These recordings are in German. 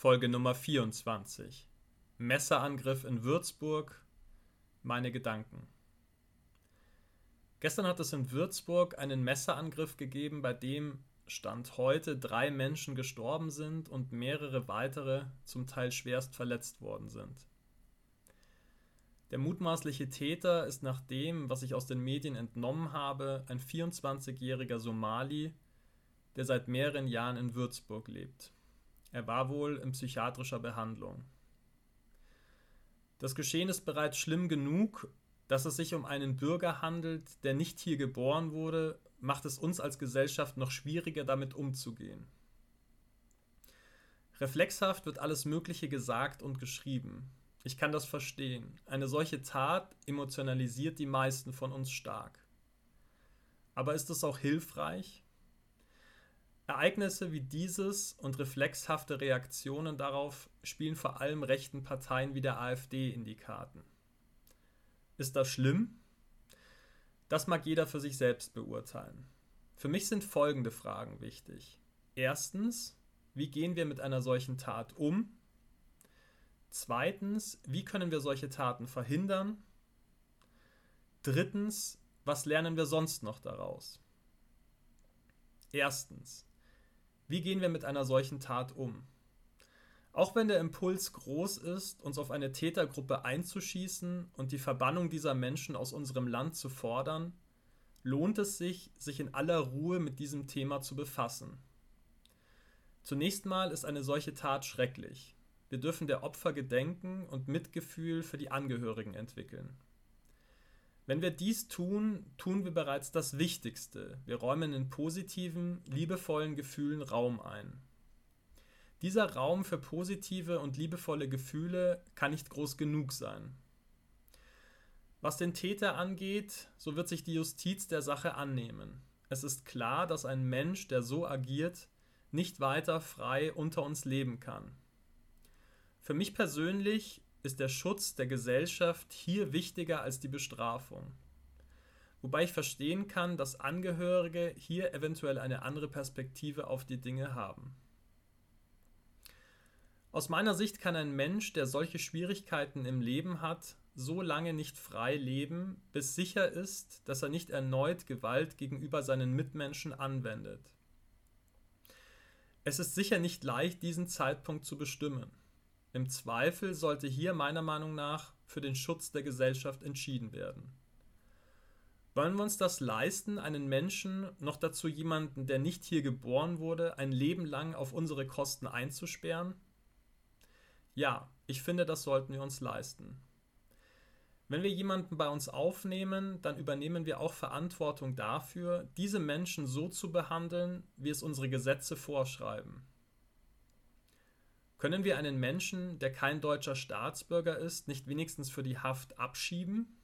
Folge Nummer 24. Messerangriff in Würzburg. Meine Gedanken. Gestern hat es in Würzburg einen Messerangriff gegeben, bei dem Stand heute drei Menschen gestorben sind und mehrere weitere zum Teil schwerst verletzt worden sind. Der mutmaßliche Täter ist nach dem, was ich aus den Medien entnommen habe, ein 24-jähriger Somali, der seit mehreren Jahren in Würzburg lebt. Er war wohl in psychiatrischer Behandlung. Das Geschehen ist bereits schlimm genug, dass es sich um einen Bürger handelt, der nicht hier geboren wurde, macht es uns als Gesellschaft noch schwieriger, damit umzugehen. Reflexhaft wird alles Mögliche gesagt und geschrieben. Ich kann das verstehen. Eine solche Tat emotionalisiert die meisten von uns stark. Aber ist es auch hilfreich? Ereignisse wie dieses und reflexhafte Reaktionen darauf spielen vor allem rechten Parteien wie der AfD in die Karten. Ist das schlimm? Das mag jeder für sich selbst beurteilen. Für mich sind folgende Fragen wichtig. Erstens, wie gehen wir mit einer solchen Tat um? Zweitens, wie können wir solche Taten verhindern? Drittens, was lernen wir sonst noch daraus? Erstens, wie gehen wir mit einer solchen Tat um? Auch wenn der Impuls groß ist, uns auf eine Tätergruppe einzuschießen und die Verbannung dieser Menschen aus unserem Land zu fordern, lohnt es sich, sich in aller Ruhe mit diesem Thema zu befassen. Zunächst mal ist eine solche Tat schrecklich. Wir dürfen der Opfer gedenken und Mitgefühl für die Angehörigen entwickeln. Wenn wir dies tun, tun wir bereits das Wichtigste. Wir räumen in positiven, liebevollen Gefühlen Raum ein. Dieser Raum für positive und liebevolle Gefühle kann nicht groß genug sein. Was den Täter angeht, so wird sich die Justiz der Sache annehmen. Es ist klar, dass ein Mensch, der so agiert, nicht weiter frei unter uns leben kann. Für mich persönlich ist der Schutz der Gesellschaft hier wichtiger als die Bestrafung. Wobei ich verstehen kann, dass Angehörige hier eventuell eine andere Perspektive auf die Dinge haben. Aus meiner Sicht kann ein Mensch, der solche Schwierigkeiten im Leben hat, so lange nicht frei leben, bis sicher ist, dass er nicht erneut Gewalt gegenüber seinen Mitmenschen anwendet. Es ist sicher nicht leicht, diesen Zeitpunkt zu bestimmen. Im Zweifel sollte hier meiner Meinung nach für den Schutz der Gesellschaft entschieden werden. Wollen wir uns das leisten, einen Menschen, noch dazu jemanden, der nicht hier geboren wurde, ein Leben lang auf unsere Kosten einzusperren? Ja, ich finde, das sollten wir uns leisten. Wenn wir jemanden bei uns aufnehmen, dann übernehmen wir auch Verantwortung dafür, diese Menschen so zu behandeln, wie es unsere Gesetze vorschreiben. Können wir einen Menschen, der kein deutscher Staatsbürger ist, nicht wenigstens für die Haft abschieben?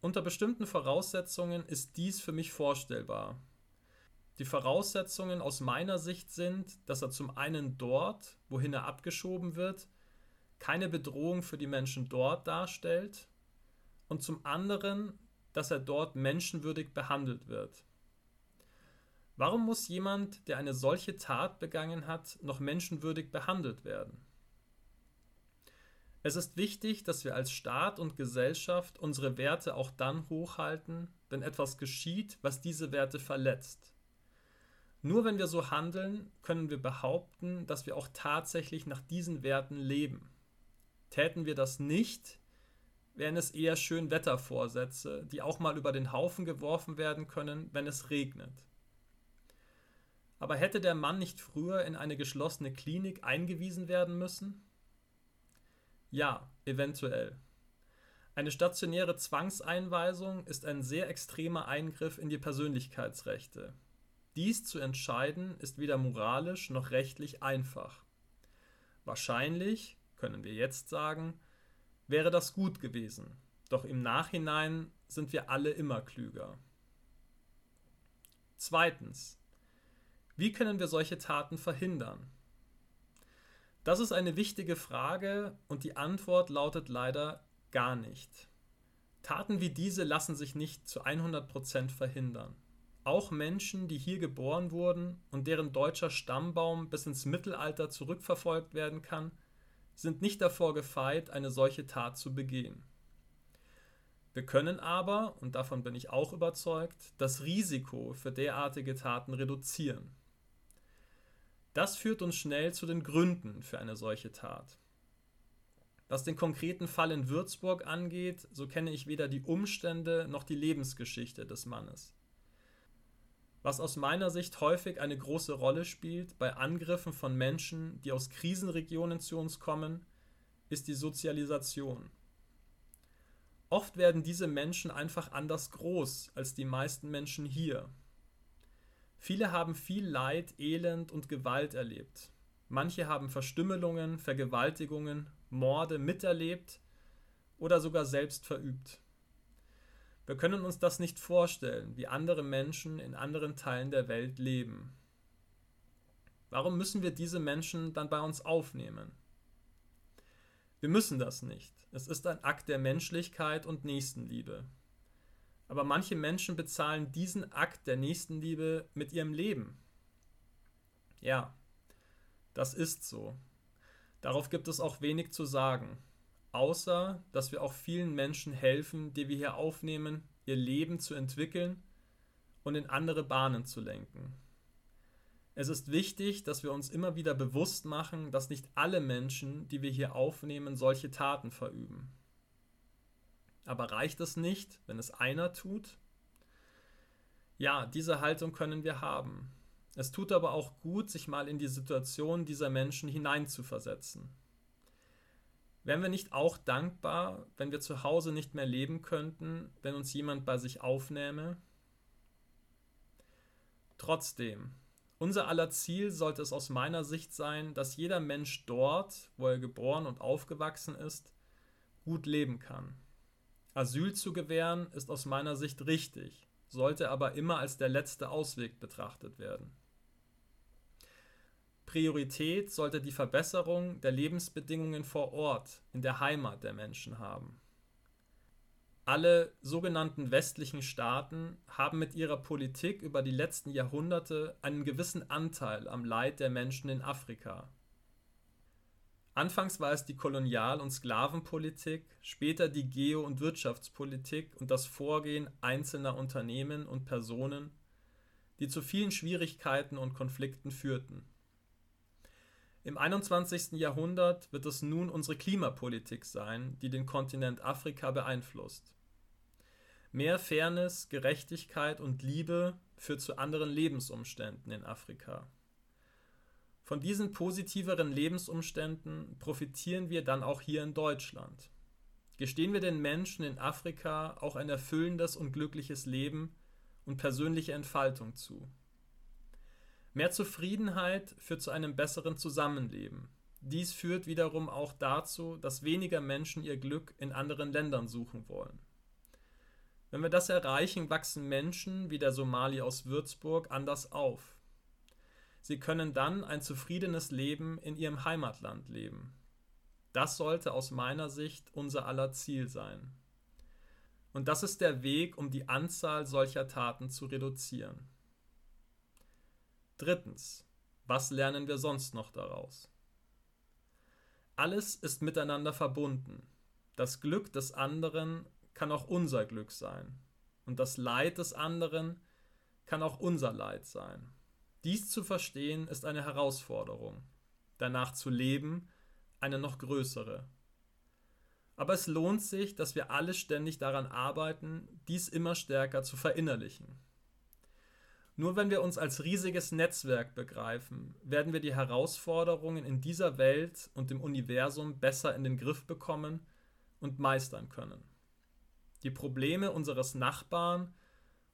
Unter bestimmten Voraussetzungen ist dies für mich vorstellbar. Die Voraussetzungen aus meiner Sicht sind, dass er zum einen dort, wohin er abgeschoben wird, keine Bedrohung für die Menschen dort darstellt und zum anderen, dass er dort menschenwürdig behandelt wird. Warum muss jemand, der eine solche Tat begangen hat, noch menschenwürdig behandelt werden? Es ist wichtig, dass wir als Staat und Gesellschaft unsere Werte auch dann hochhalten, wenn etwas geschieht, was diese Werte verletzt. Nur wenn wir so handeln, können wir behaupten, dass wir auch tatsächlich nach diesen Werten leben. Täten wir das nicht, wären es eher Schönwettervorsätze, die auch mal über den Haufen geworfen werden können, wenn es regnet. Aber hätte der Mann nicht früher in eine geschlossene Klinik eingewiesen werden müssen? Ja, eventuell. Eine stationäre Zwangseinweisung ist ein sehr extremer Eingriff in die Persönlichkeitsrechte. Dies zu entscheiden ist weder moralisch noch rechtlich einfach. Wahrscheinlich, können wir jetzt sagen, wäre das gut gewesen, doch im Nachhinein sind wir alle immer klüger. Zweitens. Wie können wir solche Taten verhindern? Das ist eine wichtige Frage und die Antwort lautet leider gar nicht. Taten wie diese lassen sich nicht zu 100% verhindern. auch Menschen, die hier geboren wurden und deren deutscher Stammbaum bis ins Mittelalter zurückverfolgt werden kann, sind nicht davor gefeit, eine solche Tat zu begehen. Wir können aber, und davon bin ich auch überzeugt, das Risiko für derartige Taten reduzieren. Das führt uns schnell zu den Gründen für eine solche Tat. Was den konkreten Fall in Würzburg angeht, so kenne ich weder die Umstände noch die Lebensgeschichte des Mannes. Was aus meiner Sicht häufig eine große Rolle spielt bei Angriffen von Menschen, die aus Krisenregionen zu uns kommen, ist die Sozialisation. Oft werden diese Menschen einfach anders groß als die meisten Menschen hier. Viele haben viel Leid, Elend und Gewalt erlebt. Manche haben Verstümmelungen, Vergewaltigungen, Morde miterlebt oder sogar selbst verübt. Wir können uns das nicht vorstellen, wie andere Menschen in anderen Teilen der Welt leben. Warum müssen wir diese Menschen dann bei uns aufnehmen? Wir müssen das nicht. Es ist ein Akt der Menschlichkeit und Nächstenliebe. Aber manche Menschen bezahlen diesen Akt der Nächstenliebe mit ihrem Leben. Ja, das ist so. Darauf gibt es auch wenig zu sagen außer dass wir auch vielen Menschen helfen, die wir hier aufnehmen, ihr Leben zu entwickeln und in andere Bahnen zu lenken. Es ist wichtig, dass wir uns immer wieder bewusst machen, dass nicht alle Menschen, die wir hier aufnehmen, solche Taten verüben. Aber reicht es nicht, wenn es einer tut? Ja, diese Haltung können wir haben. Es tut aber auch gut, sich mal in die Situation dieser Menschen hineinzuversetzen. Wären wir nicht auch dankbar, wenn wir zu Hause nicht mehr leben könnten, wenn uns jemand bei sich aufnähme? Trotzdem, unser aller Ziel sollte es aus meiner Sicht sein, dass jeder Mensch dort, wo er geboren und aufgewachsen ist, gut leben kann. Asyl zu gewähren ist aus meiner Sicht richtig, sollte aber immer als der letzte Ausweg betrachtet werden. Priorität sollte die Verbesserung der Lebensbedingungen vor Ort, in der Heimat der Menschen haben. Alle sogenannten westlichen Staaten haben mit ihrer Politik über die letzten Jahrhunderte einen gewissen Anteil am Leid der Menschen in Afrika. Anfangs war es die Kolonial- und Sklavenpolitik, später die Geo- und Wirtschaftspolitik und das Vorgehen einzelner Unternehmen und Personen, die zu vielen Schwierigkeiten und Konflikten führten. Im 21. Jahrhundert wird es nun unsere Klimapolitik sein, die den Kontinent Afrika beeinflusst. Mehr Fairness, Gerechtigkeit und Liebe führt zu anderen Lebensumständen in Afrika. Von diesen positiveren Lebensumständen profitieren wir dann auch hier in Deutschland. Gestehen wir den Menschen in Afrika auch ein erfüllendes und glückliches Leben und persönliche Entfaltung zu. Mehr Zufriedenheit führt zu einem besseren Zusammenleben. Dies führt wiederum auch dazu, dass weniger Menschen ihr Glück in anderen Ländern suchen wollen. Wenn wir das erreichen, wachsen Menschen wie der Somali aus Würzburg anders auf. Sie können dann ein zufriedenes Leben in ihrem Heimatland leben. Das sollte aus meiner Sicht unser aller Ziel sein. Und das ist der Weg, um die Anzahl solcher Taten zu reduzieren. Drittens, was lernen wir sonst noch daraus? Alles ist miteinander verbunden. Das Glück des anderen kann auch unser Glück sein. Und das Leid des anderen kann auch unser Leid sein. Dies zu verstehen ist eine Herausforderung. Danach zu leben eine noch größere. Aber es lohnt sich, dass wir alle ständig daran arbeiten, dies immer stärker zu verinnerlichen. Nur wenn wir uns als riesiges Netzwerk begreifen, werden wir die Herausforderungen in dieser Welt und im Universum besser in den Griff bekommen und meistern können. Die Probleme unseres Nachbarn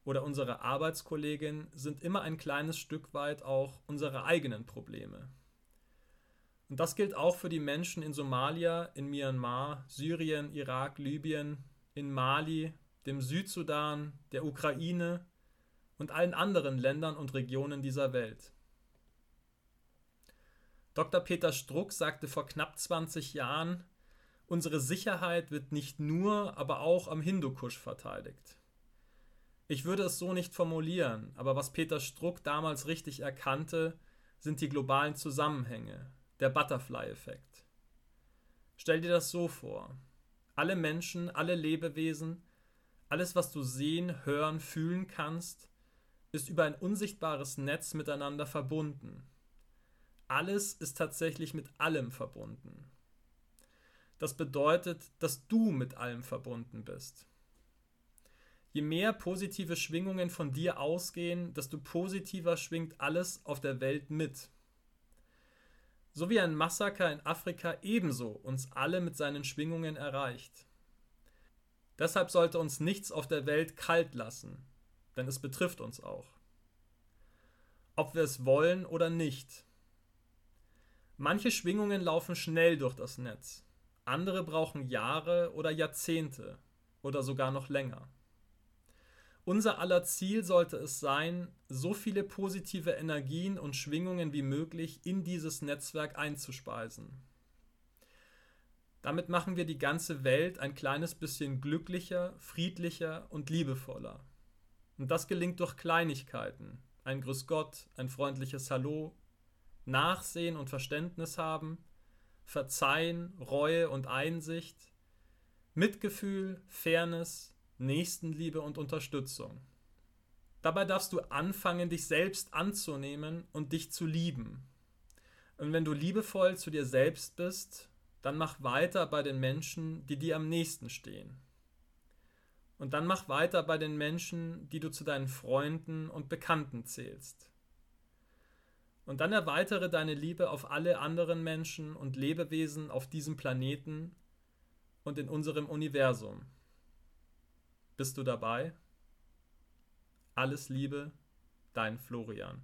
oder unserer Arbeitskollegin sind immer ein kleines Stück weit auch unsere eigenen Probleme. Und das gilt auch für die Menschen in Somalia, in Myanmar, Syrien, Irak, Libyen, in Mali, dem Südsudan, der Ukraine, und allen anderen Ländern und Regionen dieser Welt. Dr. Peter Struck sagte vor knapp 20 Jahren, unsere Sicherheit wird nicht nur, aber auch am Hindukusch verteidigt. Ich würde es so nicht formulieren, aber was Peter Struck damals richtig erkannte, sind die globalen Zusammenhänge, der Butterfly-Effekt. Stell dir das so vor. Alle Menschen, alle Lebewesen, alles, was du sehen, hören, fühlen kannst, ist über ein unsichtbares Netz miteinander verbunden. Alles ist tatsächlich mit allem verbunden. Das bedeutet, dass du mit allem verbunden bist. Je mehr positive Schwingungen von dir ausgehen, desto positiver schwingt alles auf der Welt mit. So wie ein Massaker in Afrika ebenso uns alle mit seinen Schwingungen erreicht. Deshalb sollte uns nichts auf der Welt kalt lassen, denn es betrifft uns auch. Ob wir es wollen oder nicht. Manche Schwingungen laufen schnell durch das Netz, andere brauchen Jahre oder Jahrzehnte oder sogar noch länger. Unser aller Ziel sollte es sein, so viele positive Energien und Schwingungen wie möglich in dieses Netzwerk einzuspeisen. Damit machen wir die ganze Welt ein kleines bisschen glücklicher, friedlicher und liebevoller. Und das gelingt durch Kleinigkeiten. Ein Grüß Gott, ein freundliches Hallo, Nachsehen und Verständnis haben, Verzeihen, Reue und Einsicht, Mitgefühl, Fairness, Nächstenliebe und Unterstützung. Dabei darfst du anfangen, dich selbst anzunehmen und dich zu lieben. Und wenn du liebevoll zu dir selbst bist, dann mach weiter bei den Menschen, die dir am nächsten stehen. Und dann mach weiter bei den Menschen, die du zu deinen Freunden und Bekannten zählst. Und dann erweitere deine Liebe auf alle anderen Menschen und Lebewesen auf diesem Planeten und in unserem Universum. Bist du dabei? Alles Liebe, dein Florian.